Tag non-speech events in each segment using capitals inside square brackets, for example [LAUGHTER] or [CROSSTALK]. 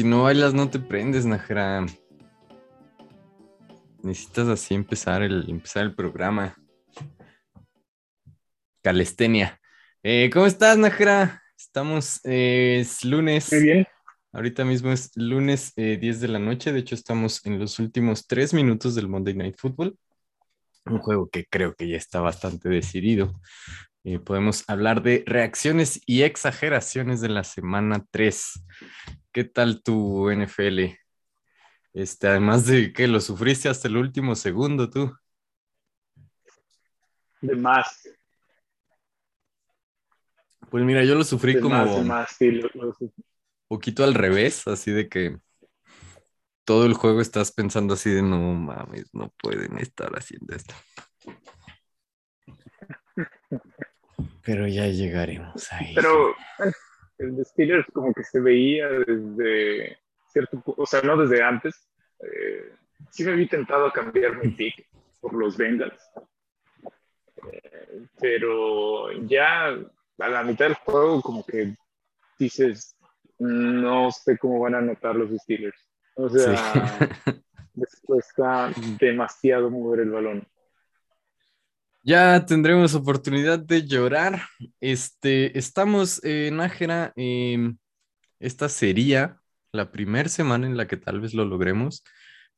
si no bailas no te prendes, Najera. Necesitas así empezar el, empezar el programa. Calestenia. Eh, ¿Cómo estás, Najera? Estamos, eh, es lunes. Muy bien. Ahorita mismo es lunes 10 eh, de la noche. De hecho, estamos en los últimos tres minutos del Monday Night Football. Un juego que creo que ya está bastante decidido. podemos hablar de reacciones y exageraciones de la semana 3. ¿Qué tal tu NFL? Este, además de que lo sufriste hasta el último segundo, tú. De más. Pues mira, yo lo sufrí como poquito al revés, así de que todo el juego estás pensando así de no mames, no pueden estar haciendo esto. Pero ya llegaremos ahí. Pero el de Steelers como que se veía desde cierto, o sea, no desde antes. Eh, sí me había intentado cambiar mi pick por los Bengals. Eh, pero ya a la mitad del juego como que dices, no sé cómo van a anotar los Steelers. O sea, después [LAUGHS] está demasiado mover el balón. Ya tendremos oportunidad de llorar. Este, estamos en Nájera. Eh, esta sería la primera semana en la que tal vez lo logremos.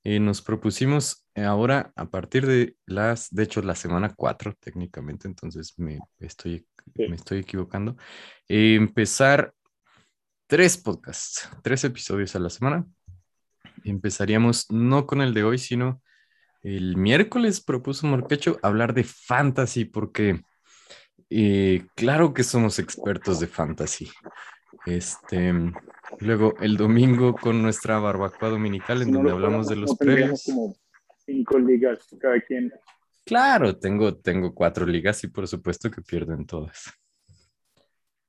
Eh, nos propusimos ahora a partir de las, de hecho, la semana 4 técnicamente, entonces me estoy, me estoy equivocando, eh, empezar tres podcasts, tres episodios a la semana. Empezaríamos no con el de hoy, sino el miércoles propuso Morquecho hablar de fantasy, porque eh, claro que somos expertos de fantasy. Este, luego el domingo con nuestra barbacoa dominical en donde hablamos de los premios. cinco ligas cada quien. Claro, tengo, tengo cuatro ligas y por supuesto que pierden todas.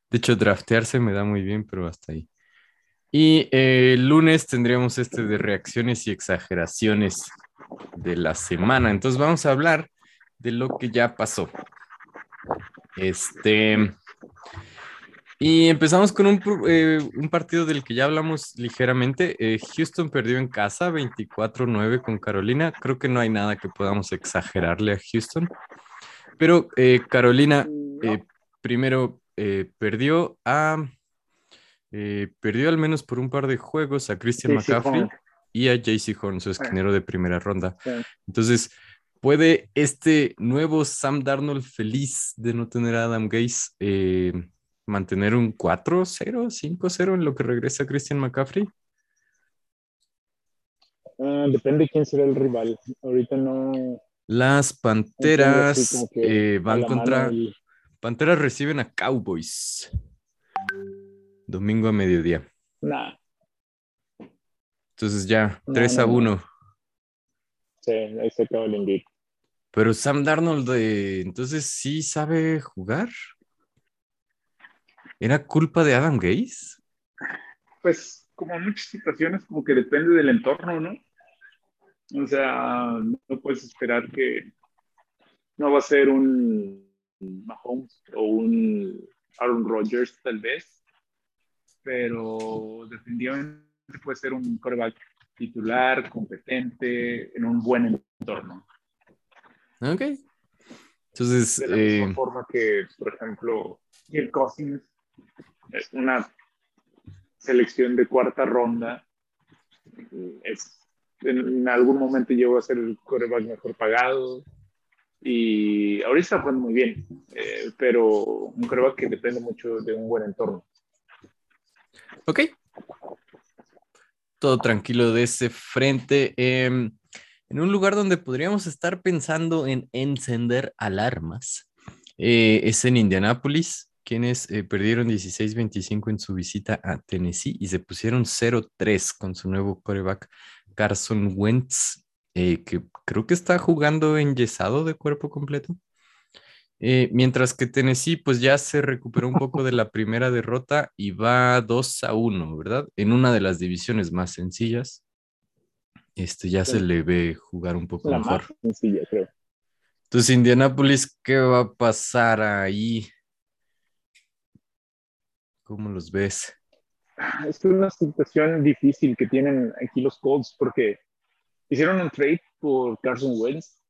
De hecho, draftearse me da muy bien, pero hasta ahí. Y eh, el lunes tendríamos este de reacciones y exageraciones de la semana. Entonces vamos a hablar de lo que ya pasó. Este, y empezamos con un, eh, un, partido del que ya hablamos ligeramente. Eh, Houston perdió en casa 24-9 con Carolina. Creo que no hay nada que podamos exagerarle a Houston. Pero eh, Carolina primero perdió a... perdió al menos por un par de juegos a Christian McCaffrey y a JC Horn, su esquinero de primera ronda. Entonces, ¿puede este nuevo Sam Darnold feliz de no tener a Adam Gaze mantener un 4-0, 5-0 en lo que regresa Christian McCaffrey? Ah, depende de quién será el rival. Ahorita no. Las Panteras eh, van contra. Panteras reciben a Cowboys. Domingo a mediodía. Nah. Entonces ya, 3 a 1. Sí, ahí se acaba el invito. Pero Sam Darnold, eh, entonces sí sabe jugar. ¿Era culpa de Adam Gaze? Pues como en muchas situaciones, como que depende del entorno, ¿no? O sea, no puedes esperar que no va a ser un Mahomes o un Aaron Rodgers tal vez, pero definitivamente puede ser un quarterback titular, competente, en un buen entorno. Ok. Entonces, de la misma eh, forma que, por ejemplo, el Cousins es una selección de cuarta ronda. Es, en, algún momento llegó a ser el coreback mejor pagado y ahorita está jugando muy bien, eh, pero un coreback que depende mucho de un buen entorno. Ok. Todo tranquilo de ese frente. Em, en un lugar donde podríamos estar pensando en encender alarmas. Eh, es en Indianápolis quienes eh, perdieron 16-25 en su visita a Tennessee y se pusieron 0-3 con su nuevo coreback Carson Wentz, eh, que creo que está jugando enyesado de cuerpo completo. Eh, mientras que Tennessee pues ya se recuperó un poco de [LAUGHS] la primera derrota y va 2 a 1, ¿verdad? En una de las divisiones más sencillas. Este ya se le ve jugar un poco mejor. Más sencilla, creo. Entonces, Indianapolis, ¿qué va a pasar ahí? ¿Cómo los ves? es una situación difícil que tienen aquí los Colts porque hicieron un trade por Carson Wentz.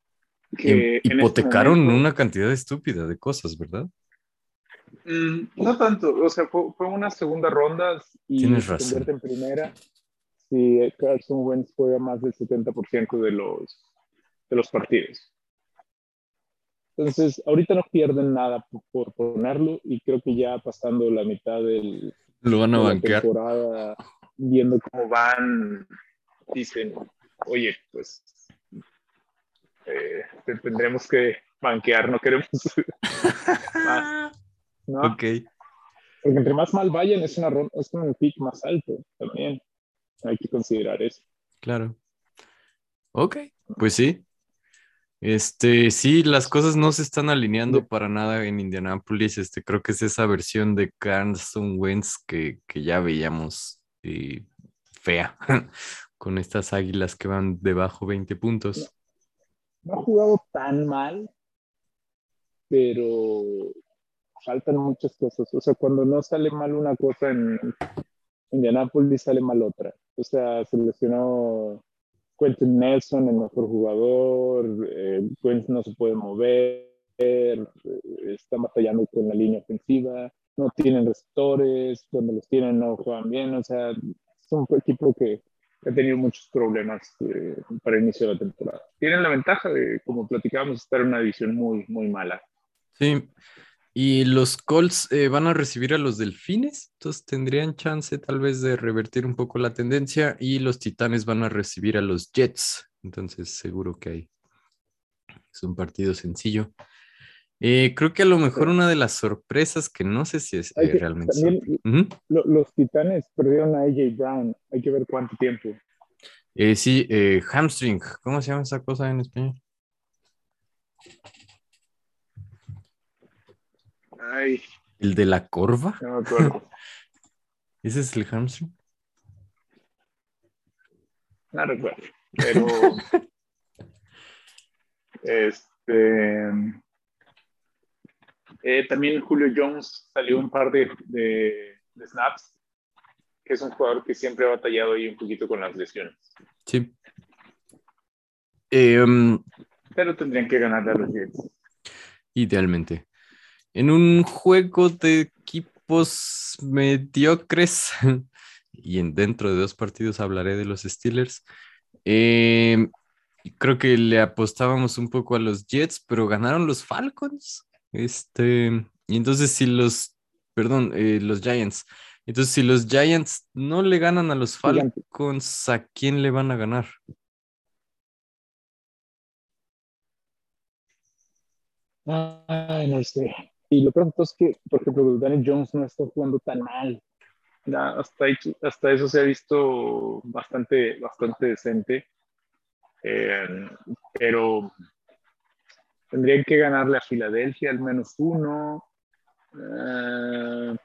Que este hipotecaron una cantidad estúpida de cosas, ¿verdad? Mm, no tanto, o sea, fue, una segunda ronda y Tienes se convierte en primera. Si Carson Wentz juega más del 70% de los, de los partidos. Entonces, ahorita no pierden nada por, ponerlo y creo que ya pasando la mitad del, Lo van a de banquear. temporada, viendo cómo van, dicen, oye, pues eh, tendremos que banquear, no queremos [LAUGHS] ¿no? Ok. Porque entre más mal vayan, es, una, es un pick más alto también. Hay que considerar eso. Claro. Ok, pues sí. Este, sí, las cosas no se están alineando para nada en Indianapolis. Este, creo que es esa versión de Carson Wentz que, que ya veíamos eh, fea, [LAUGHS] con estas águilas que van debajo 20 puntos. No ha jugado tan mal, pero faltan muchas cosas. O sea, cuando no sale mal una cosa en Indianapolis, sale mal otra. O sea, se lesionó Quentin Nelson, el mejor jugador, eh, Quentin no se puede mover, eh, está batallando con la línea ofensiva, no tienen receptores, cuando los tienen no juegan bien. O sea, es un equipo que ha tenido muchos problemas eh, para el inicio de la temporada. Tienen la ventaja de, como platicábamos, estar en una división muy, muy mala. Sí, y los Colts eh, van a recibir a los Delfines, entonces tendrían chance tal vez de revertir un poco la tendencia. Y los Titanes van a recibir a los Jets, entonces seguro que hay. Es un partido sencillo. Eh, creo que a lo mejor una de las sorpresas que no sé si es eh, realmente. los Titanes perdieron a AJ Brown. Hay que ver cuánto tiempo. sí, hamstring. ¿Cómo se llama esa cosa en español? ¿El de la corva? No me acuerdo. [LAUGHS] ¿Ese es el hamstring? No recuerdo. Pero. [LAUGHS] este. Eh, también Julio Jones salió un par de, de, snaps, que es un jugador que siempre ha batallado ahí un poquito con las lesiones. Sí. Em, Pero tendrían que ganarle a los Jets. Idealmente en un juego de equipos mediocres, [LAUGHS] y en, dentro de dos partidos hablaré de los Steelers, eh, creo que le apostábamos un poco a los Jets, pero ganaron los Falcons. Este, y entonces si los, perdón, eh, los Giants. Entonces, si los Giants no le ganan a los Falcons, ¿a quién le van a ganar? Ay, no sé. Y lo pronto es que, por ejemplo, Daniel Jones no está jugando tan mal. hasta, hasta eso se ha visto bastante, bastante decente. Eh, pero tendrían que ganarle a Filadelfia al menos uno. Eh,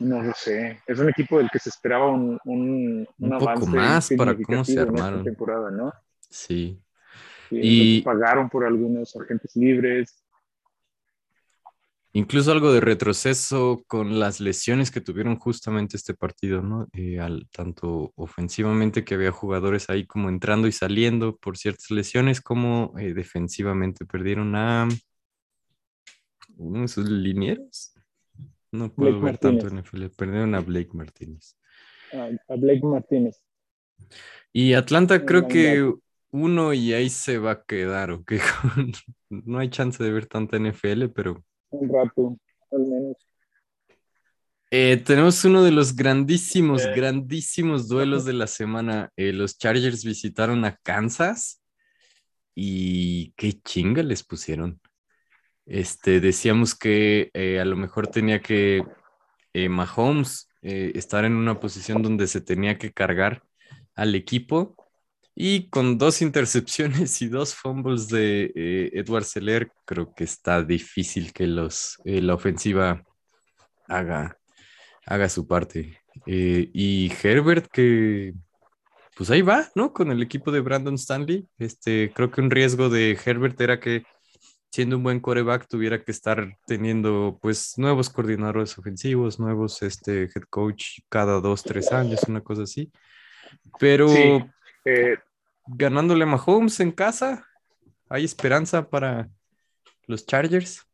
no lo sé. Es un equipo del que se esperaba un, un, un, poco más para cómo se armaron. temporada, ¿no? Sí. y pagaron por algunos agentes libres. Incluso algo de retroceso con las lesiones que tuvieron justamente este partido, ¿no? Eh, al, tanto ofensivamente que había jugadores ahí como entrando y saliendo por ciertas lesiones, como eh, defensivamente perdieron a uno de sus linieros. No puedo ver tanto en el Perdieron a Blake Martínez. a Blake Martínez. Y Atlanta creo que uno y ahí se va a quedar, ¿ok? [LAUGHS] no hay chance de ver tanta NFL, pero un rato, al menos. Eh, tenemos uno de los grandísimos, grandísimos duelos de la semana. Eh, los Chargers visitaron a Kansas y qué chinga les pusieron. Este, decíamos que eh, a lo mejor tenía que Mahomes estar en una posición donde se tenía que cargar al equipo y con dos intercepciones y dos fumbles de eh, Edward Seller, creo que está difícil que los, eh, la ofensiva haga, haga su parte. Eh, y Herbert, que pues ahí va, ¿no? Con el equipo de Brandon Stanley. Este, creo que un riesgo de Herbert era que siendo un buen coreback, tuviera que estar teniendo pues nuevos coordinadores ofensivos, nuevos este, head coach cada dos, tres años, una cosa así. Pero eh, ganándole a Mahomes en casa, ¿hay esperanza para los Chargers?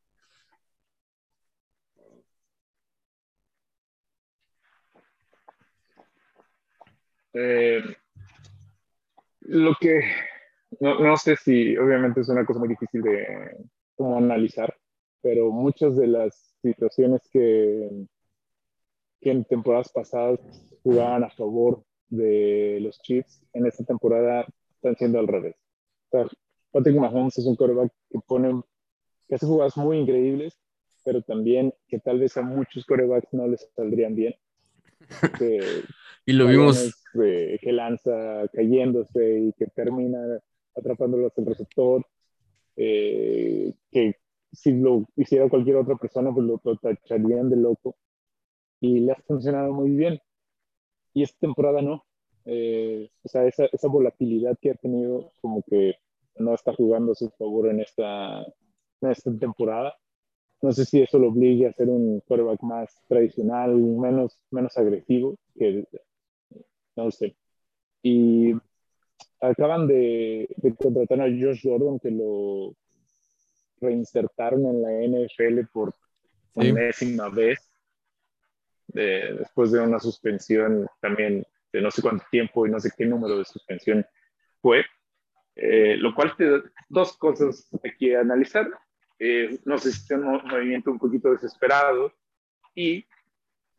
Eh, lo que no, sé si, obviamente es una cosa muy difícil de como analizar, pero muchas de las situaciones que, que en temporadas pasadas jugaban a favor de los Chiefs, en esta temporada están siendo al revés. Patrick Mahomes es un quarterback que pone, que hace jugadas muy increíbles, pero también que tal vez a muchos quarterbacks no les saldrían bien. [LAUGHS] y lo vimos. que lanza cayéndose y que termina atrapándolos el receptor, eh, que si lo hiciera cualquier otra persona, pues lo, tacharían de loco. Y le ha funcionado muy bien. Y esta temporada no. Eh, o sea, esa, esa, volatilidad que ha tenido, como que no está jugando a su favor en esta, en esta temporada. No sé si eso lo obligue a ser un quarterback más tradicional, menos, menos agresivo, que no sé. Y acaban de, contratar a Josh Gordon, que lo reinsertaron en la NFL por sí. enésima vez, después de una suspensión también de no sé cuánto tiempo y no sé qué número de suspensión fue, eh, lo cual te da dos cosas aquí a analizar. Eh, no sé si es un movimiento un poquito desesperado y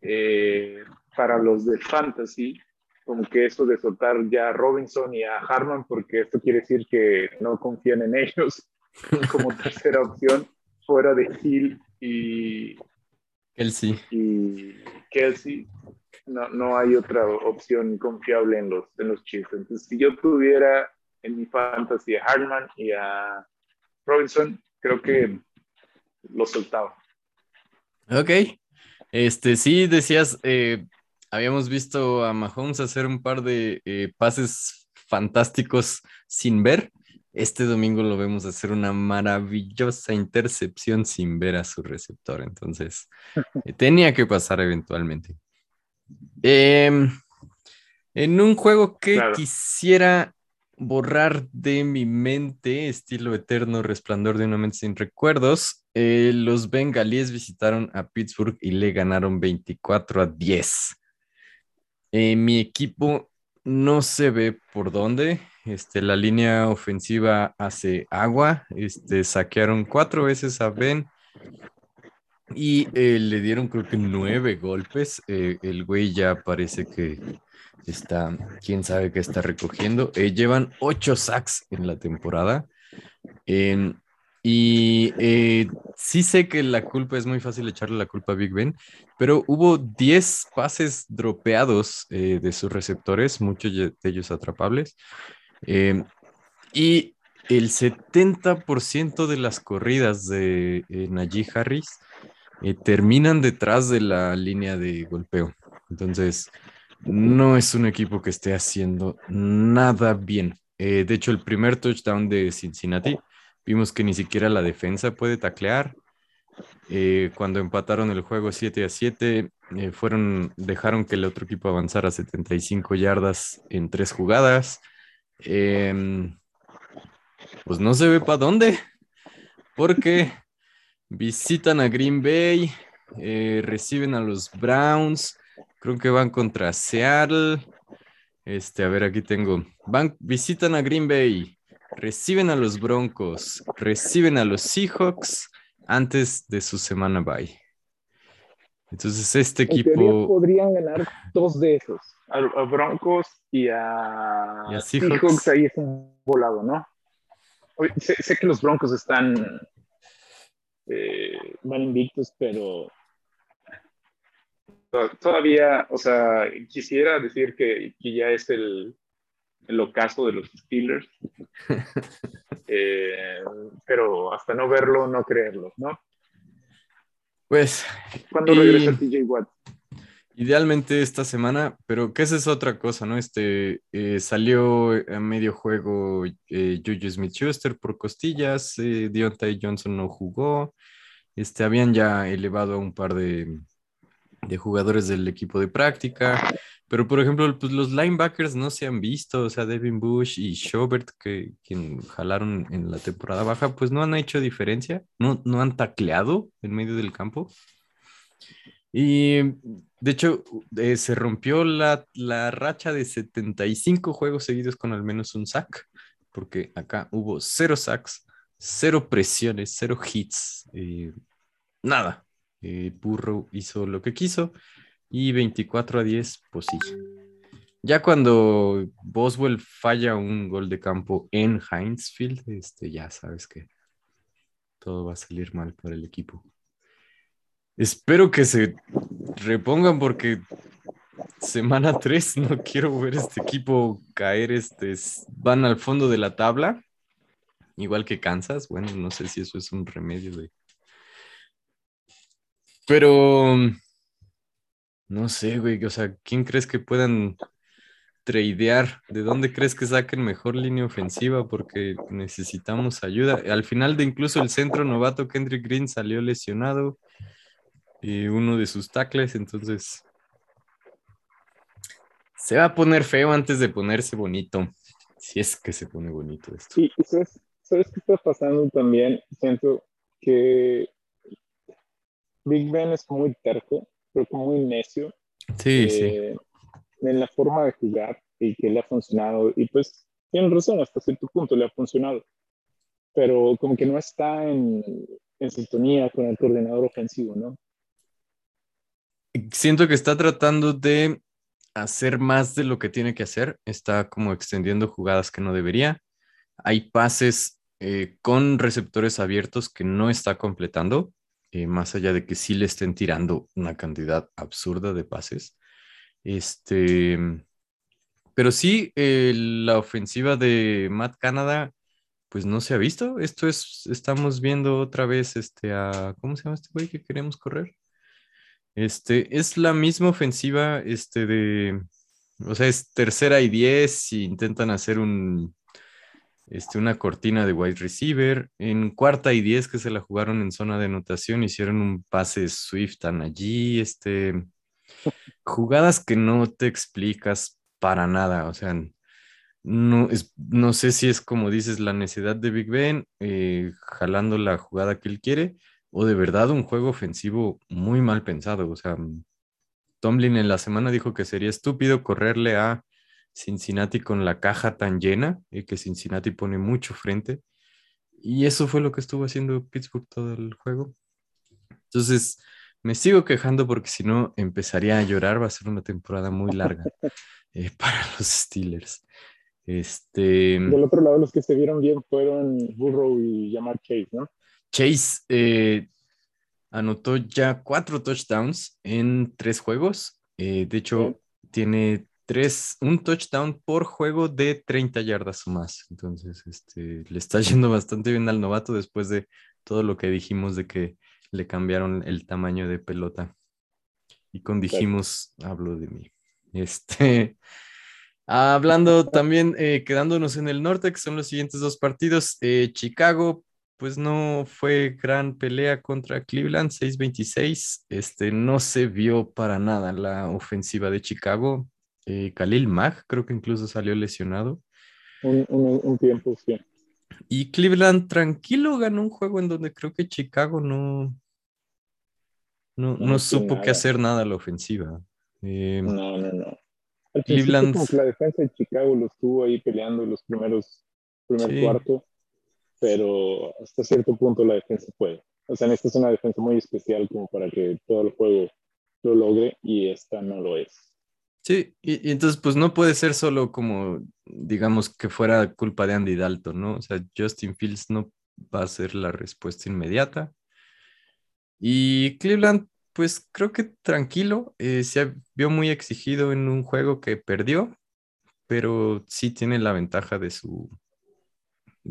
eh, para los de fantasy como que eso de soltar ya a Robinson y a Harman, porque esto quiere decir que no confían en ellos [LAUGHS] como tercera opción, fuera de Hill y Kelsey. Y Kelsey, no, no hay otra opción confiable en los, en los Chiefs. Entonces, si yo tuviera en mi fantasy a Harman y a Robinson, creo que lo soltaba. Ok. Este, sí, decías, eh, habíamos visto a Mahomes hacer un par de eh, pases fantásticos sin ver. Este domingo lo vemos hacer una maravillosa intercepción sin ver a su receptor. Entonces, [LAUGHS] eh, tenía que pasar eventualmente. Em, en un juego que quisiera borrar de mi mente, estilo eterno resplandor de una mente sin recuerdos, eh, los bengalíes visitaron a Pittsburgh y le ganaron 24 a 10. Eh, mi equipo no se ve por dónde. Este, la línea ofensiva hace agua. Este, saquearon cuatro veces a Ben y eh, le dieron creo que nueve golpes. Eh, el güey ya parece que está, quién sabe qué está recogiendo. llevan ocho sacks en la temporada. Y eh, sí sé que la culpa es muy fácil echarle la culpa a Big Ben, pero hubo 10 pases dropeados eh, de sus receptores, muchos de ellos atrapables. Eh, y el 70% de las corridas de Najee Harris terminan detrás de la línea de golpeo. Entonces, no es un equipo que esté haciendo nada bien. de hecho, el primer touchdown de Cincinnati Vimos que ni siquiera la defensa puede taclear. Eh, cuando empataron el juego 7 a 7, eh, fueron, dejaron que el otro equipo avanzara 75 yardas en tres jugadas. Em, pues no se ve para dónde, porque visitan a Green Bay, eh, reciben a los Browns, creo que van contra Seattle. Este, a ver, aquí tengo. Van, visitan a Green Bay, reciben a los Broncos, reciben a los Seahawks antes de su semana bye. Entonces este equipo... podrían ganar dos de esos, a, Broncos y a, Seahawks. Ahí es un volado, ¿no? Sé, que los Broncos están eh, van invictos, pero todavía, o sea, quisiera decir que ya es el, el ocaso de los Steelers. [LAUGHS] Eh, pero hasta no verlo, no creerlo, ¿no? Pues. ¿Cuándo regresa TJ Watt? Idealmente esta semana, pero que esa es otra cosa, ¿no? Este eh, salió a medio juego eh, Juju Smith-Schuster por costillas, eh, Deontay Johnson no jugó, este, habían ya elevado a un par de, de jugadores del equipo de práctica, pero por ejemplo, pues los linebackers no se han visto, o sea, Devin Bush y Schobert, que quien jalaron en la temporada baja, pues no han hecho diferencia, no, no han tacleado en medio del campo. Y de hecho, eh, se rompió la, la, racha de 75 juegos seguidos con al menos un sack, porque acá hubo cero sacks, cero presiones, cero hits, eh, nada. Eh, Burrow hizo lo que quiso y 24 a 10, pues sí. Ya cuando Boswell falla un gol de campo en Heinz Field, este, ya sabes que todo va a salir mal para el equipo. Espero que se repongan porque semana [LAUGHS] 3 no quiero ver este equipo caer. Este, van al fondo de la tabla, igual que Kansas. Bueno, no sé si eso es un remedio de. Pero no sé, güey. O sea, ¿quién crees que puedan tradear? ¿De dónde crees que saquen mejor línea ofensiva? Porque necesitamos ayuda. Al final de incluso el centro novato Kendrick Green salió lesionado y uno de sus tackles, entonces se va a poner feo antes de ponerse bonito, si es que se pone bonito esto. Sí, ¿sabes, ¿sabes qué está pasando también? Siento que Big Ben es muy terco, pero muy necio. Sí, sí. Eh, en la forma de jugar y que le ha funcionado. Y pues tienen razón, hasta cierto punto le ha funcionado. Pero como que no está en, en sintonía con el coordinador ofensivo, ¿no? Siento que está tratando de hacer más de lo que tiene que hacer. Está como extendiendo jugadas que no debería. Hay pases eh, con receptores abiertos que no está completando, eh, más allá de que sí le estén tirando una cantidad absurda de pases. Este, pero sí, eh, la ofensiva de Matt Canada, pues no se ha visto. Esto es, estamos viendo otra vez este a, ¿cómo se llama este güey que queremos correr? Este, es la misma ofensiva, este, de, o sea, es tercera y diez y intentan hacer un, este, una cortina de wide receiver. En cuarta y diez que se la jugaron en zona de anotación, hicieron un pase Swift allí, este, jugadas que no te explicas para nada, o sea, no, es, no sé si es como dices la necesidad de Big Ben, eh, jalando la jugada que él quiere, o de verdad un juego ofensivo muy mal pensado. O sea, Tomlin en la semana dijo que sería estúpido correrle a Cincinnati con la caja tan llena y que Cincinnati pone mucho frente. Y eso fue lo que estuvo haciendo Pittsburgh todo el juego. Entonces, me sigo quejando porque si no empezaría a llorar. Va a ser una temporada muy larga [LAUGHS] eh, para los Steelers. Este... Del otro lado, los que se vieron bien fueron Burrow y Jamar Chase, ¿no? Chase eh, anotó ya cuatro touchdowns en tres juegos. Eh, de hecho, tiene tres, un touchdown por juego de 30 yardas o más. Entonces, este, le está [LAUGHS] yendo bastante bien al novato después de todo lo que dijimos de que le cambiaron el tamaño de pelota. Y con dijimos, hablo de mí. Este, hablando también, eh, quedándonos en el norte, que son los siguientes dos partidos, Chicago pues no fue gran pelea contra Cleveland, 6-26. Este, no se vio para nada la ofensiva de Chicago. Eh, Khalil Mack creo que incluso salió lesionado. Un, tiempo, sí. Y Cleveland tranquilo ganó un juego en donde creo que Chicago no, no, supo qué hacer nada a la ofensiva. Eh, no, no, no. Cleveland... Como que la defensa de Chicago lo estuvo ahí peleando en los primeros, primer cuarto pero hasta cierto punto la defensa puede. O sea, esta es una defensa muy especial como para que todo el juego lo logre y esta no lo es. Sí, y, entonces pues no puede ser solo como, digamos, que fuera culpa de Andy Dalton, ¿no? O sea, Justin Fields no va a ser la respuesta inmediata. Y Cleveland, pues creo que tranquilo, eh, se vio muy exigido en un juego que perdió, pero sí tiene la ventaja de su,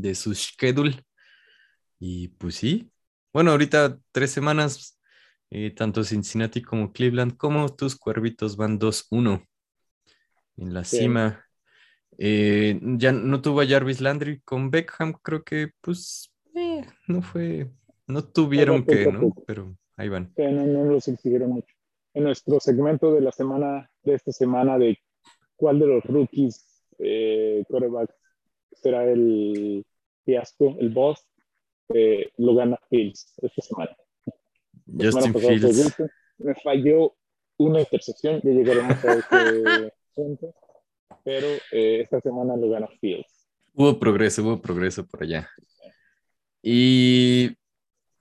de su schedule. Y pues sí, bueno, ahorita tres semanas Eh, tanto Cincinnati como Cleveland, como tus cuervitos van 2-1 en la cima. Eh, ya no tuvo a Jarvis Landry con Beckham, creo que pues eh, no fue, no tuvieron que, ¿no? Pero ahí van. no, no los exigieron mucho. En nuestro segmento de la semana, de esta semana, de cuál de los rookies eh, será el fiasco, el boss, eh, lo gana Fields esta semana. Justin Fields. Me falló una intercepción, ya llegaremos a ese punto, [LAUGHS] pero eh, esta semana lo gana Fields. Hubo progreso, hubo progreso por allá. Y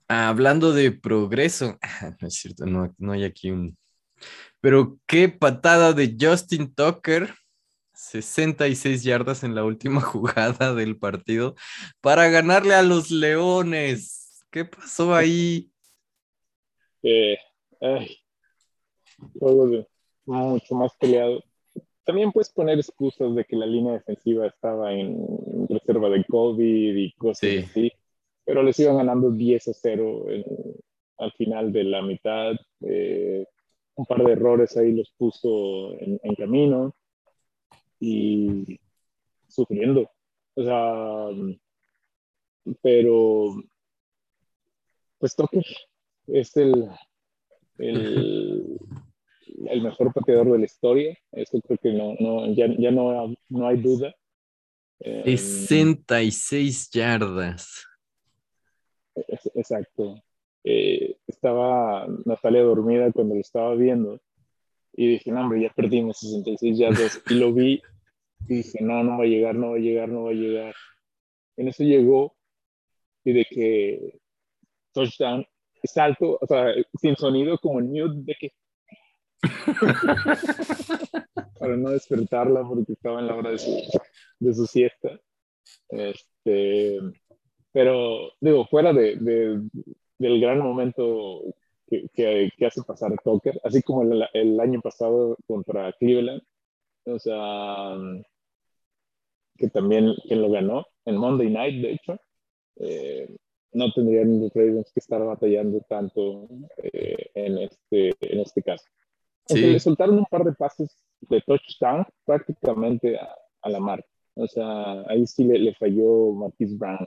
hablando de progreso, [LAUGHS] no es cierto, no, no hay aquí un... Pero qué patada de Justin Tucker 66 yardas en la última [LAUGHS] jugada del partido para ganarle a los Leones. ¿Qué pasó ahí? Eh, juego mucho más peleado. También puedes poner excusas de que la línea defensiva estaba en reserva de COVID y cosas así, pero les iban ganando 10 a 0 al final de la mitad. Eh, un par de errores ahí los puso en, en camino y sufriendo. O sea, pero pues Tucker es el, el, el, mejor pateador de la historia. Eso creo que no, no, ya, ya no, no hay duda. 66 yardas. Exacto. Eh, estaba Natalia dormida cuando lo estaba viendo y dije, no, hombre, ya perdimos 66 yardas. Y lo vi y dije, no, no va a llegar, no va a llegar, no va a llegar. En eso llegó y de que touchdown, salto, o sea, sin sonido, como mute, de que. [LAUGHS] Para no despertarla porque estaba en la hora de su, de su siesta. Este, pero, digo, fuera de, de, del gran momento que, hace pasar Tucker, así como el, año pasado contra Cleveland, o sea, que también quien lo ganó en Monday Night, de hecho, eh, no tendrían los Ravens que estar batallando tanto eh, en, este, en este caso. le soltaron un par de pases de touchdown prácticamente a, la mar. O sea, ahí sí le, falló Marquis Brown,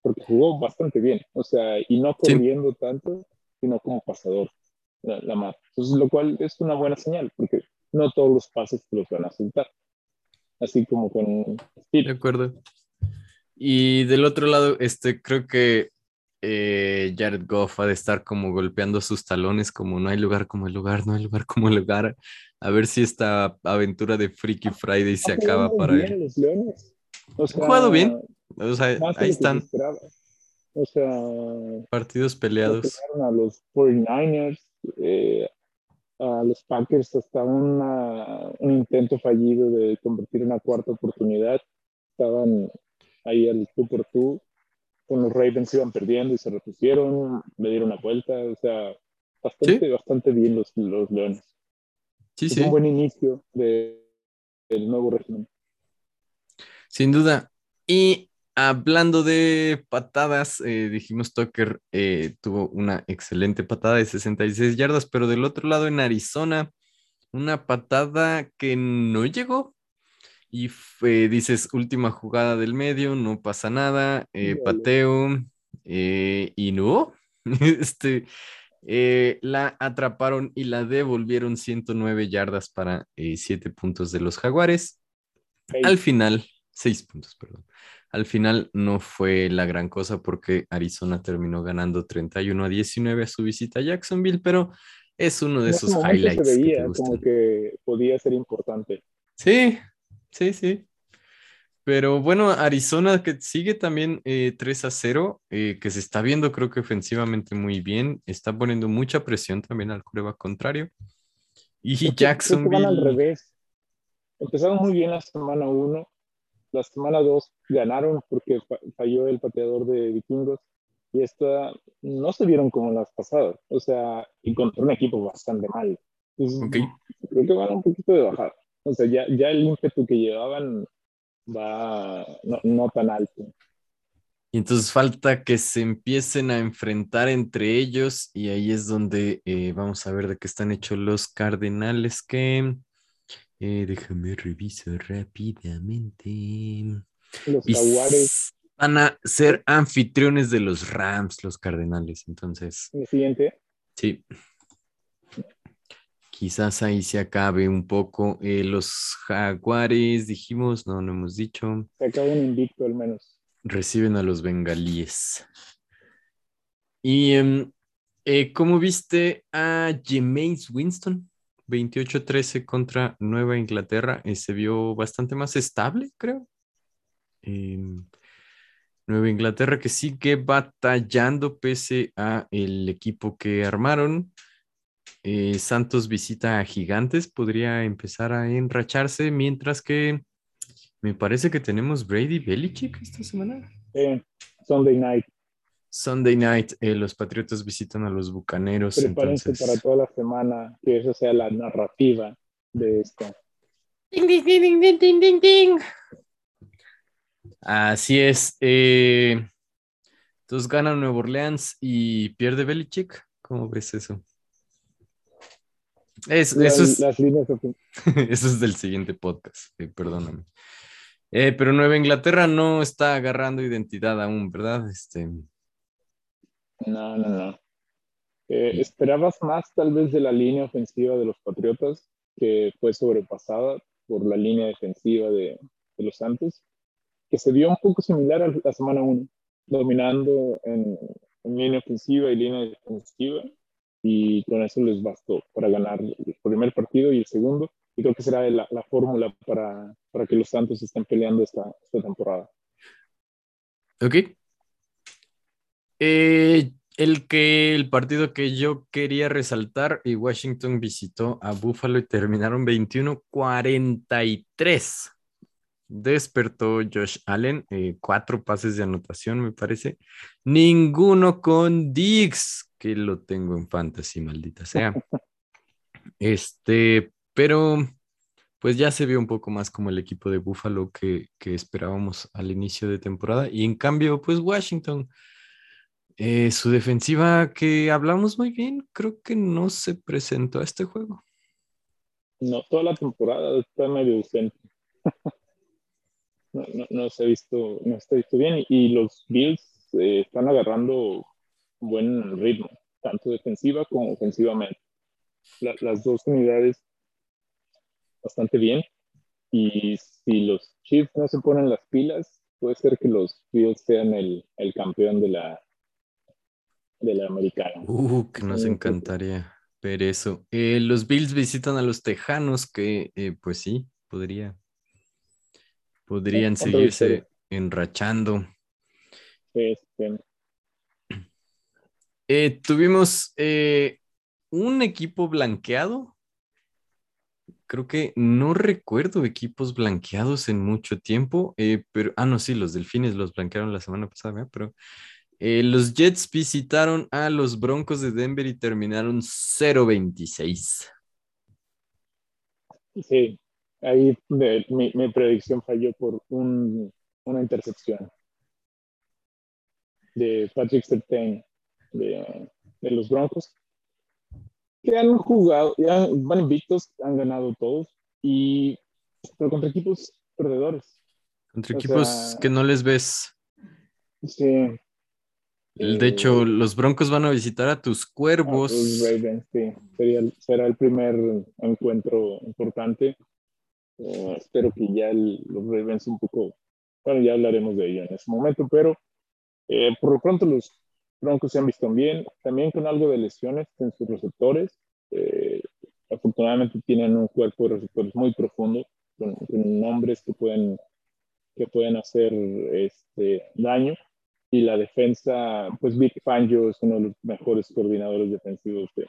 porque jugó bastante bien. O sea, y no corriendo tanto, sino como pasador, la, la mar. Entonces, lo cual es una buena señal, porque no todos los pases te los van a soltar. Así como con De acuerdo. Y del otro lado, este, creo que eh, Jared Goff ha de estar como golpeando sus talones, como no hay lugar como el lugar, no hay lugar como el lugar. A ver si esta aventura de Freaky Friday se acaba para él. Los Leones. O jugado bien. O sea, ahí están. O sea, partidos peleados. A los 49ers, eh, a los Packers hasta una, un intento fallido de convertir una cuarta oportunidad. Estaban ahí al tú por tú. Con los Ravens iban perdiendo y se repusieron, le dieron una vuelta. O sea, bastante, bastante bien los, los Leones. Sí, es sí. un buen inicio de, del nuevo régimen. Sin duda. Y Hablando de patadas, eh, dijimos Tucker eh, tuvo una excelente patada de 66 yardas, pero del otro lado en Arizona, una patada que no llegó. Y dices, última jugada del medio, no pasa nada, eh, pateo, y no. [LAUGHS] este, la atraparon y la devolvieron 109 yardas para 7 puntos de los Jaguares. Al final, 6 puntos, perdón. Al final no fue la gran cosa porque Arizona terminó ganando 31 a 19 a su visita a Jacksonville, pero es uno de esos highlights. Se veía como que podía ser importante. Sí, sí, sí. Pero bueno, Arizona que sigue también 3 eh, a 0, eh, que se está viendo creo que ofensivamente muy bien, está poniendo mucha presión también al prueba contrario. Y Jacksonville... al revés. Empezaron muy bien la semana 1, la semana 2 ganaron porque falló el pateador de vikingos y esta no se vieron como las pasadas. O sea, encontró un equipo bastante mal. Creo que van un poquito de bajada. O sea, ya, ya el ímpetu que llevaban va no, no tan alto. Y Y entonces falta que se empiecen a enfrentar entre ellos y ahí es donde eh, vamos a ver de qué están hechos los cardenales que... Eh, déjame revisar rápidamente. Los jaguares. Van a ser anfitriones de los Rams, los cardenales. Entonces... El siguiente. Sí. Quizás ahí se acabe un poco. Eh, los jaguares, dijimos, no, no hemos dicho. Se acaba un invicto al menos reciben a los bengalíes. ¿Y em, eh, cómo viste a Jameis Winston? 28-13 contra Nueva Inglaterra. Eh, se vio bastante más estable, creo. Em, Nueva Inglaterra que sigue batallando pese a el equipo que armaron. Eh, Santos visita a Gigantes, podría empezar a enracharse, mientras que me parece que tenemos Brady Belichick esta semana. Sunday night. Sunday night, eh, los Patriotas visitan a los Bucaneros. Prepárense para toda la semana, que esa sea la narrativa de esto. Ding, ding, ding, ding, ding, ding, ding. Así es. Eh, entonces gana Nuevo Orleans y pierde Belichick. ¿Cómo ves eso? eso, es, [LAUGHS] eso es del siguiente podcast, eh, perdóname. Eh, pero Nueva Inglaterra no está agarrando identidad aún, ¿verdad? Este... No, no, no. Eh, ¿Esperabas más tal vez de la línea ofensiva de los Patriotas, que fue sobrepasada por la línea defensiva de, los Santos, que se vio un poco similar a la semana 1, dominando en, línea ofensiva y línea defensiva, y con eso les bastó para ganar el primer partido y el segundo, y creo que será la, la fórmula para, para, que los Santos estén peleando esta, esta temporada. Ok. Eh, el que el partido que yo quería resaltar y Washington visitó a Buffalo y terminaron 21-43. Despertó Josh Allen, eh, cuatro pases de anotación, me parece. Ninguno con Diggs, que lo tengo en fantasy, maldita sea. [LAUGHS] Este, pero pues ya se vio un poco más como el equipo de Buffalo que, esperábamos al inicio de temporada. Y en cambio, pues Washington, eh, su defensiva que hablamos muy bien, creo que no se presentó a este juego. No, toda la temporada está medio ausente. no, se ha visto, no está visto bien. Y, los Bills eh, están agarrando buen ritmo, tanto defensiva como ofensivamente. las dos unidades bastante bien. Y si los Chiefs no se ponen las pilas, puede ser que los Bills sean el, campeón de la, de la americana. Uh, que nos encantaría ver eso. Eh, los Bills visitan a los Tejanos, que eh, pues sí, podría, podrían seguirse enrachando. Este. Eh, tuvimos un equipo blanqueado creo que no recuerdo equipos blanqueados en mucho tiempo, pero, ah, no, sí, los Delfines los blanquearon la semana pasada, pero eh, los Jets visitaron a los Broncos de Denver y terminaron 0-26. Sí, ahí mi, predicción falló por una intercepción de Patrick Sertain de, de los Broncos que han jugado, ya van invictos, han ganado todos, y, pero contra equipos perdedores. Contra equipos que no les ves. Sí. De hecho, eh, los Broncos van a visitar a tus cuervos. Ravens, sí. Sería, será el primer encuentro importante. Eh, espero que ya los Ravens un poco, bueno, ya hablaremos de ello en ese momento, pero eh, por lo pronto los Broncos se han visto bien, también con algo de lesiones en sus receptores. Eh, afortunadamente tienen un cuerpo de receptores muy profundo, con, nombres que pueden, que pueden hacer este, daño. Y la defensa, pues Vic Fangio es uno de los mejores coordinadores defensivos de,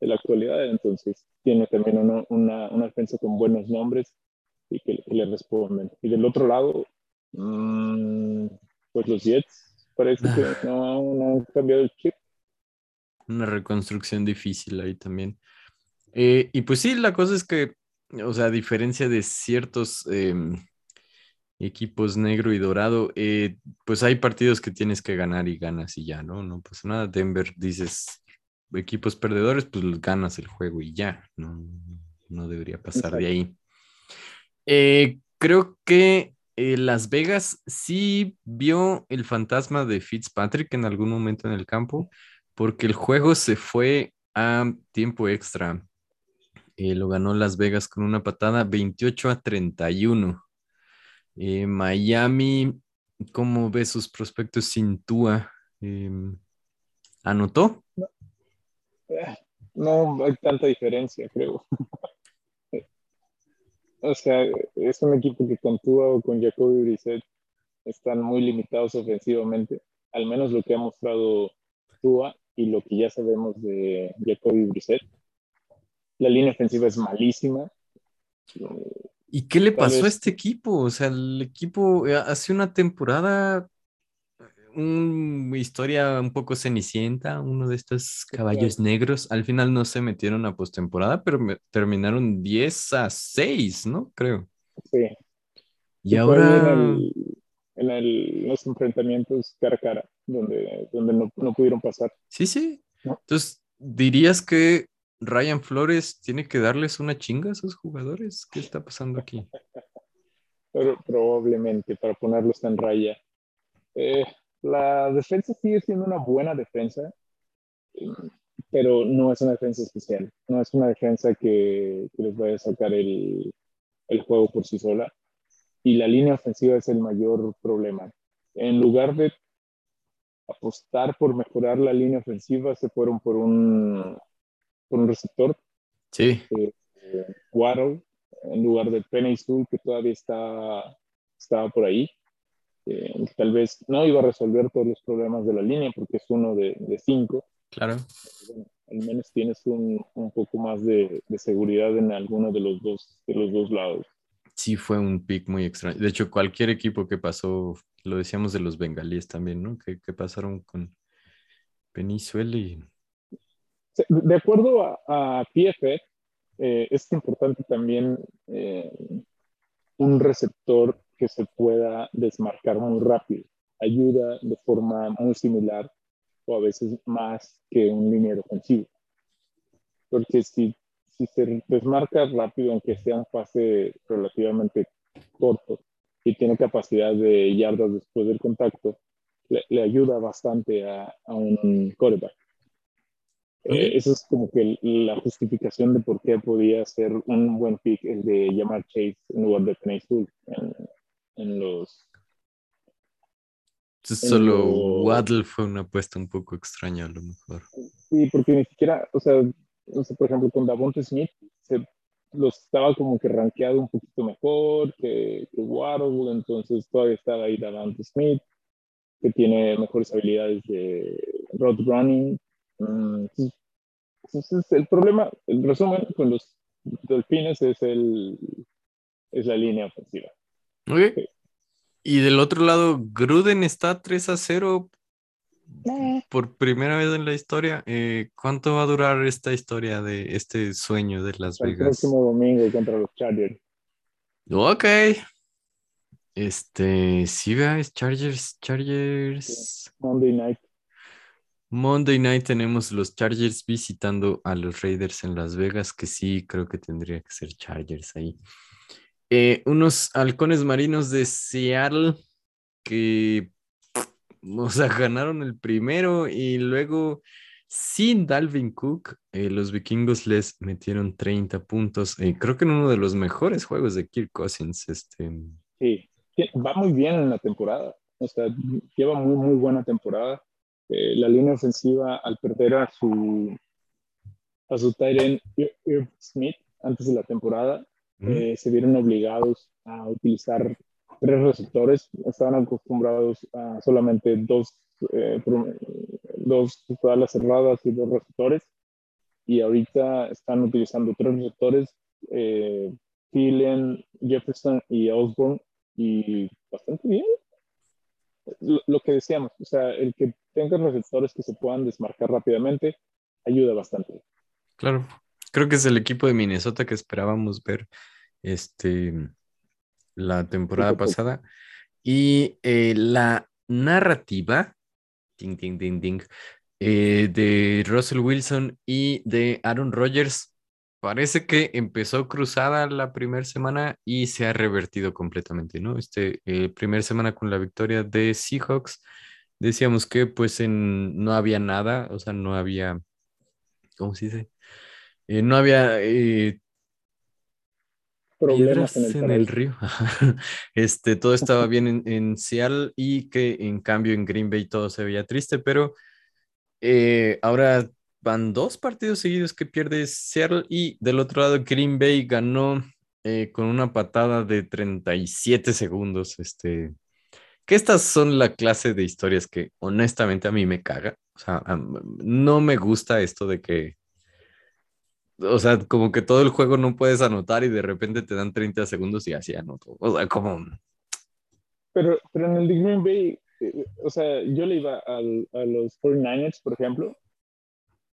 la actualidad, entonces tiene también una, una, defensa con buenos nombres y que, le responden. Y del otro lado, mmm, pues los Jets Parece que [LAUGHS] ah. no, han cambiado el chip. Una reconstrucción difícil ahí también. Eh, y pues sí, la cosa es que, o sea, a diferencia de ciertos em, equipos negro y dorado, eh, pues hay partidos que tienes que ganar y ganas y ya, ¿no? No pasa nada. Denver dices equipos perdedores, pues ganas el juego y ya, no, no debería pasar de ahí. Eh, creo que eh, Las Vegas sí vio el fantasma de Fitzpatrick en algún momento en el campo, porque el juego se fue a tiempo extra. Lo ganó Las Vegas con una patada 28 a 31. Miami, ¿cómo ve sus prospectos sin Tua? Em, ¿Anotó? No hay tanta diferencia, creo. [LAUGHS] o sea, es un equipo que con Tua o con Jacoby Brissett están muy limitados ofensivamente, al menos lo que ha mostrado Tua y lo que ya sabemos de Jacoby Brissett. La línea ofensiva es malísima. ¿Y qué le pasó a este equipo? O sea, el equipo eh, hace una temporada una historia un poco cenicienta, uno de estos caballos negros. Al final no se metieron a postemporada, pero terminaron 10 a 6, ¿no? Creo. Sí. Y, ahora. En, los enfrentamientos cara a cara, donde, donde no, pudieron pasar. Sí, sí. Entonces, ¿dirías que Ryan Flores tiene que darles una chinga a esos jugadores? ¿Qué está pasando aquí? [LAUGHS] Probablemente, para ponerlos en raya. Eh, la defensa sigue siendo una buena defensa, pero no es una defensa especial. No es una defensa que, les vaya a sacar el, el, juego por sí sola. Y la línea ofensiva es el mayor problema. En lugar de apostar por mejorar la línea ofensiva, se fueron por un, por un receptor. Sí. Eh, Waddle, en lugar de Penny School, que todavía está, estaba por ahí tal vez no iba a resolver todos los problemas de la línea porque es uno de, de cinco. Claro. al menos tienes un, un poco más de, de, seguridad en alguno de los dos, de los dos lados. Sí, fue un pick muy extraño. De hecho, cualquier equipo que pasó, lo decíamos de los bengalíes también, ¿no? Que, que pasaron con Penizuela y... De acuerdo a, a eh, es importante también eh, un receptor que se pueda desmarcar muy rápido. Ayuda de forma muy similar o a veces más que un liniero ofensivo. Porque si, se desmarca rápido, aunque sea un pase relativamente corto y tiene capacidad de yardas después del contacto, le, ayuda bastante a, a un quarterback. Eh, esa es como que la justificación de por qué podía ser un buen pick el de llamar Chase en lugar de Penny en, en los... solo Waddle fue una apuesta un poco extraña a lo mejor. Sí, porque ni siquiera, o sea, no sé, por ejemplo, con Davonte Smith se los estaba como que rankeado un poquito mejor que, que Waddle, entonces todavía estaba ahí Davonte Smith, que tiene mejores habilidades de road running. Mm, entonces, el problema, el resumen con los delfines es, el, es la línea ofensiva. Y del otro lado, Gruden está 3 a 0 eh. por primera vez en la historia. Eh, ¿Cuánto va a durar esta historia de este sueño de Las Vegas? El próximo domingo contra los Chargers. Ok. Este, sí, es Chargers, Chargers. Monday night. Monday night tenemos los Chargers visitando a los Raiders en Las Vegas, que sí creo que tendría que ser Chargers ahí. Eh, unos halcones marinos de Seattle que, [LAUGHS] o sea, ganaron el primero y luego sin Dalvin Cook, eh, los vikingos les metieron 30 puntos. Eh, creo que en uno de los mejores juegos de Kirk Cousins. Este... Sí, va muy bien en la temporada. O sea, lleva muy, muy buena temporada. La línea ofensiva, al perder a su, a su Tyrant Smith antes de la temporada, eh, se vieron obligados a utilizar tres receptores. Estaban acostumbrados a solamente dos, eh, dos las cerradas y dos receptores. Y ahorita están utilizando tres receptores, eh, Jefferson y Osborne, y bastante bien. Lo, lo, que decíamos, o sea, el que tenga receptores que se puedan desmarcar rápidamente ayuda bastante. Claro. Creo que es el equipo de Minnesota que esperábamos ver este, la temporada pasada. Y eh, la narrativa, ding, ding, ding, ding, eh, de Russell Wilson y de Aaron Rodgers parece que empezó cruzada la primera semana y se ha revertido completamente, ¿no? Este eh, primera semana con la victoria de Seahawks, decíamos que pues en, no había nada, o sea, no había, ¿cómo se dice? Eh, no había eh, Problemas en el, en el canal. río. [LAUGHS] Este, todo estaba bien en, en Seattle y que en cambio en Green Bay todo se veía triste, pero eh, ahora van dos partidos seguidos que pierde Seattle y del otro lado Green Bay ganó eh, con una patada de 37 segundos. Este, que estas son la clase de historias que honestamente a mí me caga. O sea, no me gusta esto de que, o sea, como que todo el juego no puedes anotar y de repente te dan 30 segundos y así anoto. O sea, como, Pero, pero en el Green Bay, eh, o sea, yo le iba a los 49ers, por ejemplo,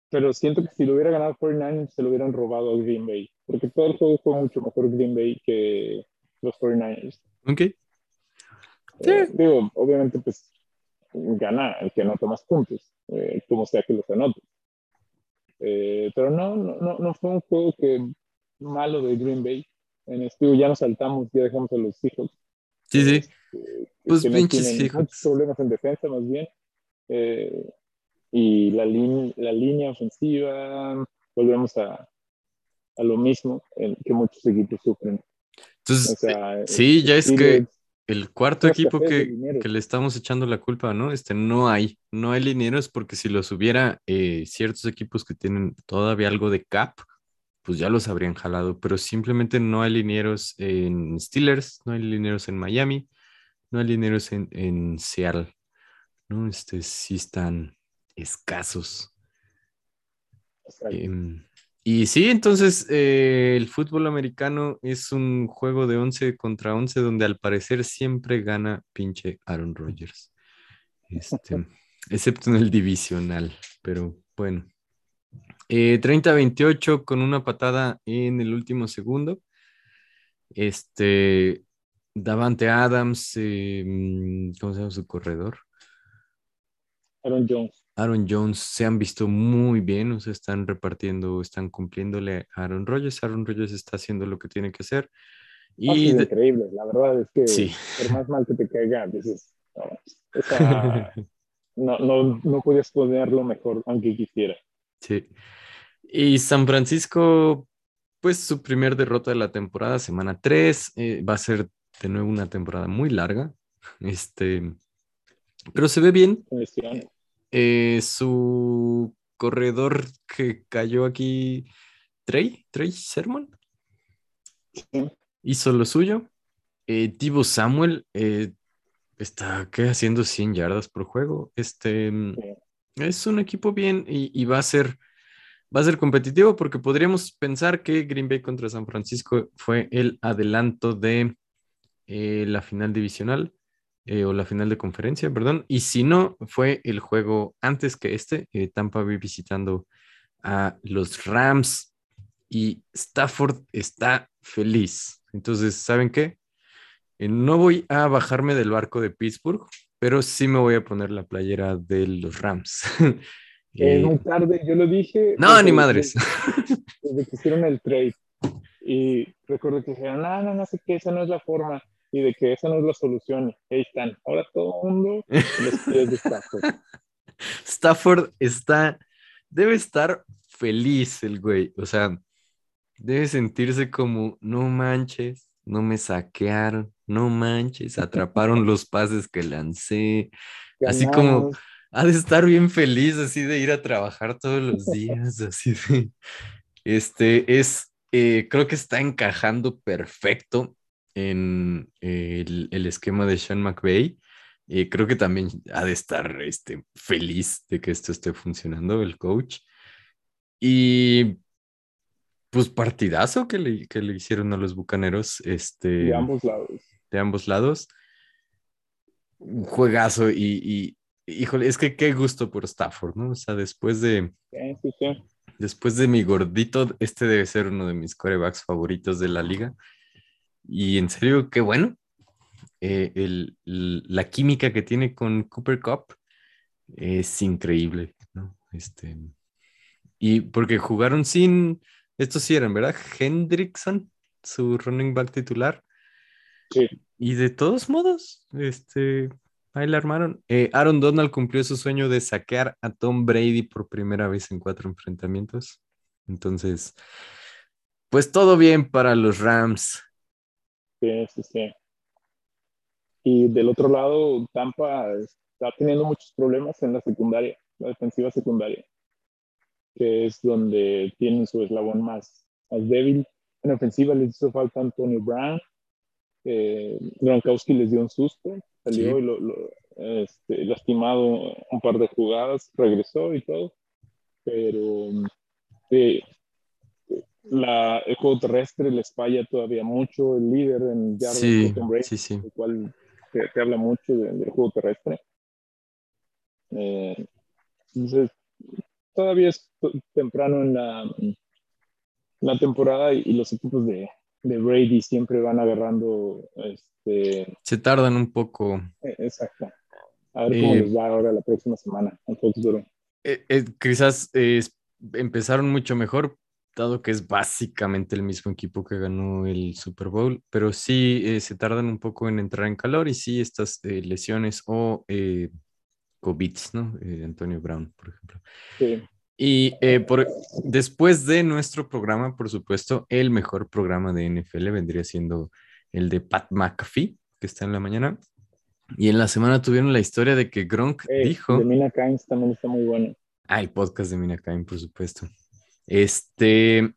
pero siento que si lo hubiera ganado 49ers, se lo hubieran robado a Green Bay, porque todo el juego fue mucho mejor Green Bay que los 49ers. ok. Eh, digo, obviamente, pues gana el que anota más puntos, eh, como sea que los anote. Eh, pero no, no, no, no fue un juego que malo de Green Bay. En este, ya nos saltamos, ya dejamos a los Seahawks. Sí, sí. Pues no pinches Seahawks. muchos problemas en defensa, más bien. Eh, y la, la línea ofensiva, volvemos a, a lo mismo que muchos equipos sufren. Entonces, O sea, sí, ya es que el cuarto equipo que, que le estamos echando la culpa, ¿no? Este, no hay, no hay linieros porque si los hubiera eh, ciertos equipos que tienen todavía algo de cap, pues ya los habrían jalado, pero simplemente no hay linieros en Steelers, no hay linieros en Miami, no hay linieros en, en Seattle, ¿no? Este, sí están escasos. Em, y sí, entonces eh, el fútbol americano es un juego de 11 contra 11 donde al parecer siempre gana pinche Aaron Rodgers. Este, [LAUGHS] excepto en el divisional, pero bueno. Eh, 30-28 con una patada en el último segundo. Este, Davante Adams, eh, mm, ¿cómo se llama su corredor? Aaron Jones. Aaron Jones se han visto muy bien, o sea, están repartiendo, están cumpliéndole a Aaron Rodgers. Aaron Rodgers está haciendo lo que tiene que hacer. Ha Y de- increíble, la verdad es que sí, por más mal que te caiga, dices, no, [LAUGHS] no, no, no podías ponerlo mejor, aunque quisiera. sí. Y San Francisco, pues su primer derrota de la temporada, semana 3, va a ser de nuevo una temporada muy larga. Este, pero se ve bien. Eh, su corredor que cayó aquí, Trey, Trey Sermon, Sí. hizo lo suyo. Eh, Divo Samuel eh, está ¿qué? haciendo 100 yardas por juego. Este mm, Sí. es un equipo bien y, y va a ser va a ser competitivo porque podríamos pensar que Green Bay contra San Francisco fue el adelanto de eh, la final divisional eh, o la final de conferencia, perdón. Y si no, fue el juego antes que este, eh, Tampa Bay visitando a los Rams y Stafford está feliz. Entonces, ¿saben qué? Eh, no voy a bajarme del barco de Pittsburgh, pero sí me voy a poner la playera de los Rams. [LAUGHS] Es Eh, muy tarde, yo lo dije. no, desde- ni madres. Desde, desde que hicieron el trade. Y recuerdo que dijeron, no, no, no sé qué, esa no es la forma. Y de que esa no es la solución. Ahí están. Ahora todo el mundo en los pies de Stafford. [LAUGHS] Stafford está, debe estar feliz el güey, o sea, debe sentirse como, no manches, no me saquearon, no manches, atraparon los pases que lancé, así como, ha de estar bien feliz así de ir a trabajar todos los días, así de, este, es, eh, creo que está encajando perfecto en eh, el, el esquema de Sean McVay. Eh, creo que también ha de estar este, feliz de que esto esté funcionando, el coach. Y pues partidazo que le, que le hicieron a los Bucaneros este, De ambos lados. de ambos lados. Un juegazo y, y, híjole, es que qué gusto por Stafford, ¿no? O sea, después de, Sí, sí, sí. después de mi gordito, este debe ser uno de mis corebacks favoritos de la liga. Y en serio, qué bueno. Eh, el, la química que tiene con Cooper Cup es increíble, ¿no? Este, y porque jugaron sin, estos sí eran, ¿verdad? Hendrickson, su running back titular. Sí. Y de todos modos, este, ahí la armaron. Eh, Aaron Donald cumplió su sueño de saquear a Tom Brady por primera vez en cuatro enfrentamientos. Entonces, pues todo bien para los Rams. Sí, sí, sí. Y del otro lado, Tampa está teniendo muchos problemas en la secundaria, la defensiva secundaria, que es donde tienen su eslabón más, más débil. En ofensiva les hizo falta Antonio Brown. Eh, Gronkowski les dio un susto, salió y lo, este, lastimado un par de jugadas, regresó y todo. Pero eh, la, el juego terrestre les falla todavía mucho. El líder en yardas, sí, sí, sí. el cual te, habla mucho del juego terrestre. Eh, entonces, todavía es temprano en la, la temporada y, los equipos de, de, Brady siempre van agarrando. Este, Se tardan un poco. Eh, exacto. A ver cómo eh, les va ahora la próxima semana en Foxborough. quizás empezaron mucho mejor, dado que es básicamente el mismo equipo que ganó el Super Bowl, pero sí se tardan un poco en entrar en calor y sí estas lesiones o COVID, ¿no? Eh, Antonio Brown, por ejemplo. Sí. Y eh, por, después de nuestro programa, por supuesto, el mejor programa de NFL vendría siendo el de Pat McAfee, que está en la mañana. Y en la semana tuvieron la historia de que Gronk eh, dijo. De Mina Kynes también está muy bueno. Ah, el podcast de Mina Kynes, por supuesto. Este.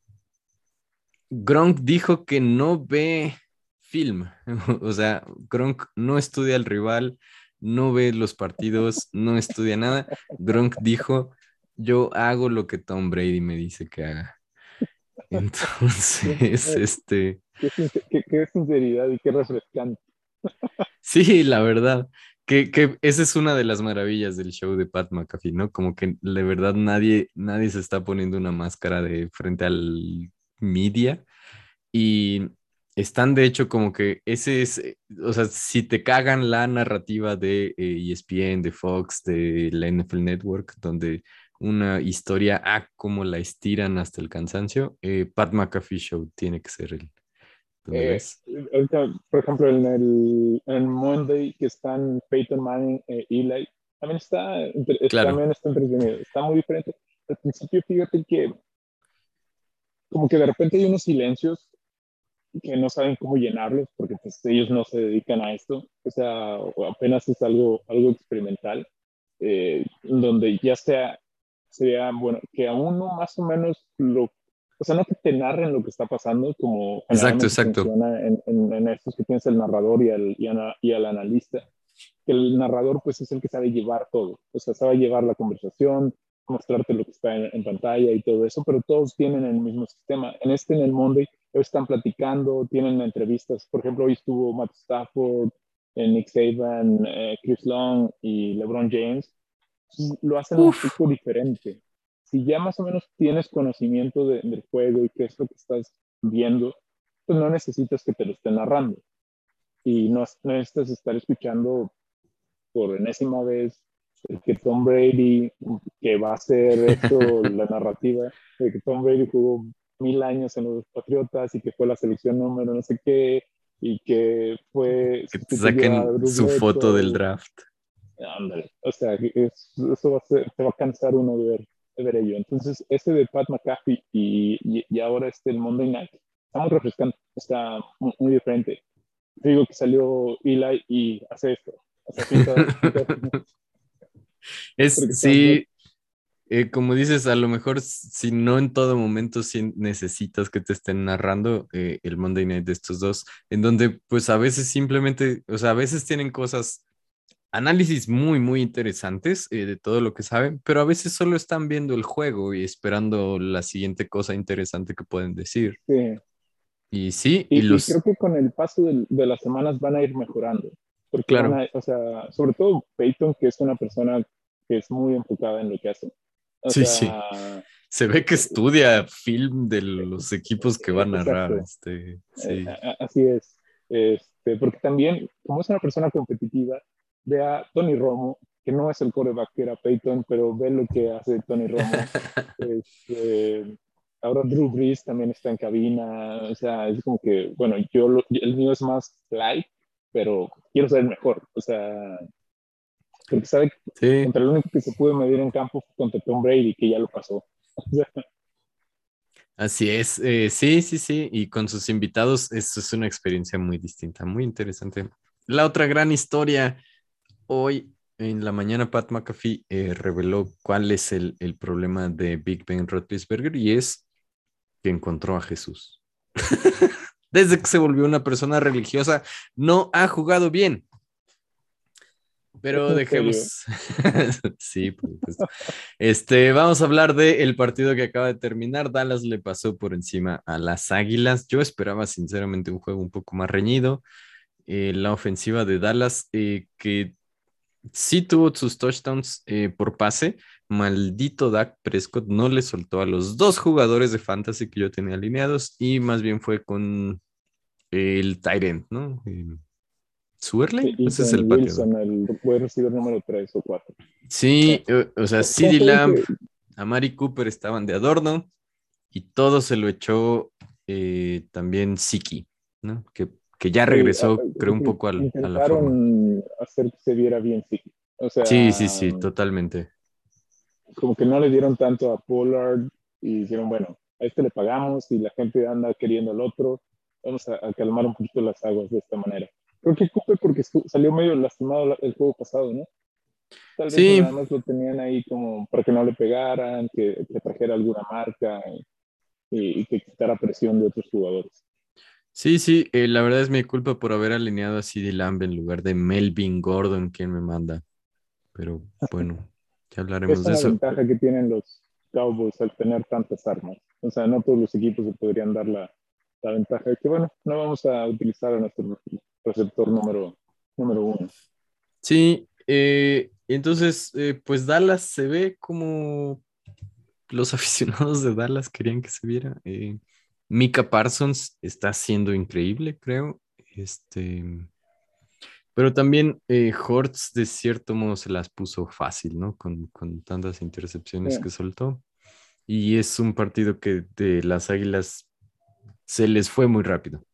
Gronk dijo que no ve film. [LAUGHS] o sea, Gronk no estudia al rival, no ve los partidos, no estudia nada. Gronk dijo, yo hago lo que Tom Brady me dice que haga. [LAUGHS] Entonces, este... Qué, sinceridad y qué refrescante. Sí, la verdad. Que, que, esa es una de las maravillas del show de Pat McAfee, ¿no? Como que de verdad nadie, nadie se está poniendo una máscara de frente al media y están de hecho como que ese es, eh, o sea, si te cagan la narrativa de ESPN, eh, e de Fox, de la NFL Network, donde una historia A como la estiran hasta el cansancio, eh, Pat McAfee Show tiene que ser el. Por ejemplo, en el en Monday que están Peyton Manning e Eli, también está, también está entretenido, está muy diferente. Al principio, fíjate que como que de repente hay unos silencios que no saben cómo llenarlos porque pues, ellos no se dedican a esto, o sea, apenas es algo, algo experimental, eh, donde ya sea, sería, bueno, que a uno más o menos lo, o sea, no que te narren lo que está pasando, como exacto, exacto. En, en, en, estos que piensa el narrador y al, y, y al analista, que el narrador pues es el que sabe llevar todo, o sea, sabe llevar la conversación, mostrarte lo que está en, en, pantalla y todo eso, pero todos tienen el mismo sistema. En este, en el Monday, ellos están platicando, tienen entrevistas. Por ejemplo, hoy estuvo Matt Stafford, eh, Nick Saban, eh, Chris Long y LeBron James. Lo hacen un poco diferente. Si ya más o menos tienes conocimiento del juego y qué es lo que estás viendo, pues no necesitas que te lo estén narrando. Y no, necesitas estar escuchando por enésima vez que Tom Brady, que va a ser esto, [LAUGHS] la narrativa, de que Tom Brady jugó mil años en los Patriotas y que fue la selección número no sé qué y que fue... Que te saquen su foto del draft. Ándale, o sea, eso va a ser, te va a cansar uno de ver, de ver ello. Entonces, este de Pat McAfee y, y, ahora este el Monday Night, está muy refrescante, está muy, diferente. Digo que salió Eli y hace esto. [LAUGHS] es, sí, eh, como dices, a lo mejor si no en todo momento si necesitas que te estén narrando eh, el Monday Night de estos dos, en donde pues a veces simplemente, o sea, a veces tienen cosas, análisis muy, muy interesantes eh, de todo lo que saben, pero a veces solo están viendo el juego y esperando la siguiente cosa interesante que pueden decir. Sí. Y sí, y, los... creo que con el paso de, las semanas van a ir mejorando. Porque claro. o sea, sobre todo Peyton, que es una persona que es muy enfocada en lo que hace sí, sí. Se ve que estudia film de los equipos que van a narrar. Este, sí. Así es. Este, porque también, como es una persona competitiva, ve a Tony Romo, que no es el coreback que era Peyton, pero ve lo que hace Tony Romo. [LAUGHS] Este, ahora Drew Brees también está en cabina, o sea, es como que, bueno, yo, el mío es más light, pero quiero ser el mejor, o sea, porque sabe que contra el único que se pudo medir en campo fue contra Tom Brady, que ya lo pasó. [LAUGHS] Así es, eh, sí, sí, sí, y con sus invitados, eso es una experiencia muy distinta, muy interesante. La otra gran historia, hoy en la mañana Pat McAfee eh, reveló cuál es el, el, problema de Big Ben Roethlisberger y es que encontró a Jesús. [LAUGHS] Desde que se volvió una persona religiosa, no ha jugado bien. Pero [LAUGHS] dejemos. [LAUGHS] sí, pues. Este, vamos a hablar del partido que acaba de terminar. Dallas le pasó por encima a las Águilas. Yo esperaba, sinceramente, un juego un poco más reñido. Eh, la ofensiva de Dallas, eh, que sí tuvo sus touchdowns eh, por pase. Maldito Dak Prescott no le soltó a los dos jugadores de fantasy que yo tenía alineados y más bien fue con el Tyrant, ¿no? Suerle, ese es el Wilson, el recibir número 3 o 4. Sí, eh, o sea, CD Lamb, Amari Cooper estaban de adorno y todo se lo echó eh, también Siki, ¿no? Que, que ya regresó, creo, un poco al, a la forma. hacer que se viera bien Siki. O sea, sí, sí, sí, totalmente. Como que no le dieron tanto a Pollard y dijeron, bueno, a este le pagamos y la gente anda queriendo al otro, vamos a calmar un poquito las aguas de esta manera. Creo que Cooper porque salió medio lastimado el juego pasado, ¿no? Tal vez sí. nada más lo tenían ahí como para que no le pegaran, que, que trajera alguna marca y, que quitara presión de otros jugadores. Sí, sí, eh, la verdad es mi culpa por haber alineado a CD Lamb en lugar de Melvin Gordon, quien me manda. Pero bueno, ya hablaremos de eso. Es la ventaja que tienen los Cowboys al tener tantas armas. O sea, no todos los equipos se podrían dar la, la ventaja de que, bueno, no vamos a utilizar a nuestro receptor número, número uno. Sí, eh, entonces, eh, pues Dallas se ve como los [LAUGHS] aficionados de Dallas querían que se viera. Eh, Mika Parsons está siendo increíble, creo. Este, pero también eh, Hortz de cierto modo se las puso fácil, ¿no? Con, con tantas intercepciones que soltó. Y es un partido que de las Águilas se les fue muy rápido.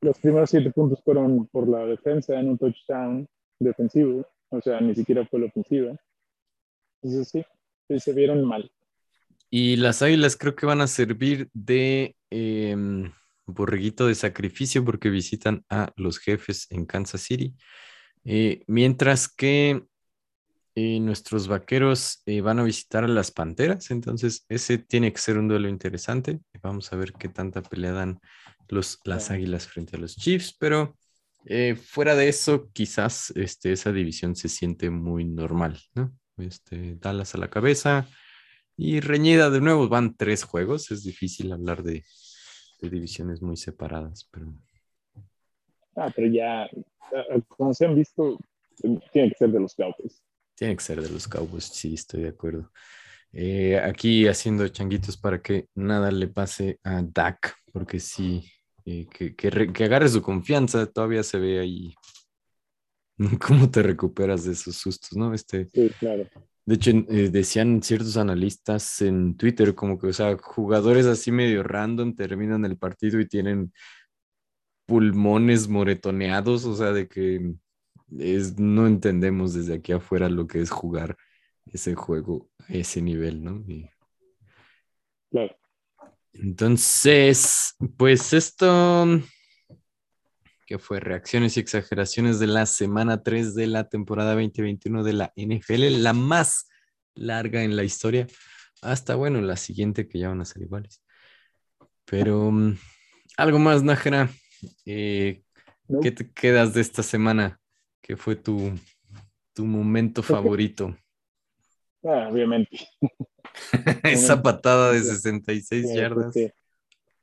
Los primeros siete puntos fueron por la defensa en un touchdown defensivo, o sea, ni siquiera fue la ofensiva. Entonces sí, sí se vieron mal. Y las águilas creo que van a servir de em, borreguito de sacrificio porque visitan a los jefes en Kansas City. Eh, mientras que eh, nuestros vaqueros eh, van a visitar a las Panteras, entonces ese tiene que ser un duelo interesante. Vamos a ver qué tanta pelea dan los, las Águilas frente a los Chiefs, pero eh, fuera de eso, quizás este, esa división se siente muy normal, ¿no? Este, Dallas a la cabeza y reñida de nuevo, van tres juegos, es difícil hablar de, de divisiones muy separadas, pero... Ah, pero ya, como se han visto, tiene que ser de los Cowboys. Tiene que ser de los Cowboys, sí, estoy de acuerdo. Eh, aquí haciendo changuitos para que nada le pase a Dak, porque sí, eh, que, que, agarre su confianza, todavía se ve ahí [LAUGHS] cómo te recuperas de esos sustos, ¿no? Este, sí, claro. De hecho, eh, decían ciertos analistas en Twitter como que, o sea, jugadores así medio random terminan el partido y tienen pulmones moretoneados, o sea, de que es, no entendemos desde aquí afuera lo que es jugar ese juego a ese nivel, ¿no? Claro. Entonces, pues esto, que fue reacciones y exageraciones de la semana 3 de la temporada 2021 de la NFL, la más larga en la historia, hasta bueno, la siguiente que ya van a ser iguales. Pero mm, algo más, Nájera, eh, ¿qué te quedas de esta semana? ¿Qué fue tu, tu momento favorito? Ah, obviamente. [LAUGHS] Esa patada de 66 yardas.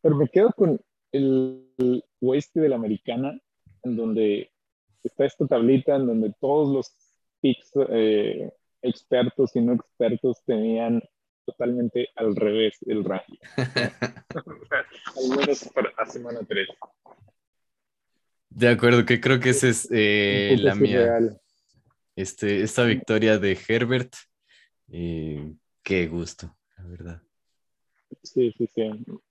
Pero me quedo con el, oeste de la americana, en donde está esta tablita, en donde todos los picks eh, expertos y no expertos tenían totalmente al revés del ranking. [LAUGHS] al menos para a semana 3. De acuerdo, que creo que esa es eh, la mía. Este, esta victoria de Herbert, eh, qué gusto, la verdad. Sí, sí, sí.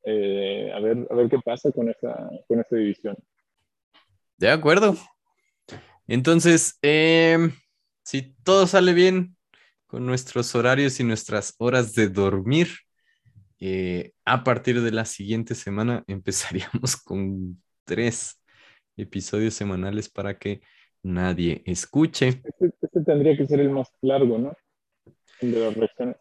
Eh, a, ver, a ver qué pasa con esta, con esta división. De acuerdo. Entonces, em, si todo sale bien con nuestros horarios y nuestras horas de dormir, eh, a partir de la siguiente semana [LAUGHS] empezaríamos con tres episodios semanales para que nadie escuche. Este, este tendría que ser el más largo, ¿no? De las reacciones.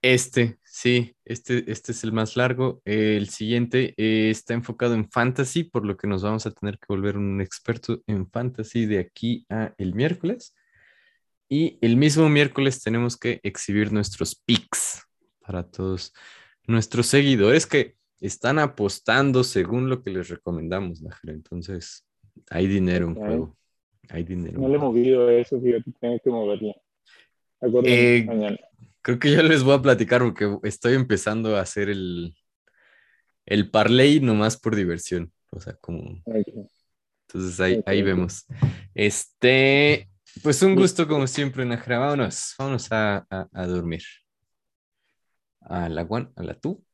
Este, sí, este, este es el más largo. el siguiente eh, está enfocado en fantasy, por lo que nos vamos a tener que volver un experto en fantasy de aquí a el miércoles. Y el mismo miércoles tenemos que exhibir nuestros picks para todos nuestros seguidores que están apostando según lo que les recomendamos, Entonces, hay dinero en juego. Hay dinero. No le he movido eso, fíjate, tengo que moverlo. Eh, mañana. Creo que ya les voy a platicar porque estoy empezando a hacer el, el parlay nomás por diversión. O sea, como. Entonces ahí, ahí vemos. Este, pues un gusto como siempre, Najra. Vámonos, vámonos a, a, a dormir. A la Juan, a la tú.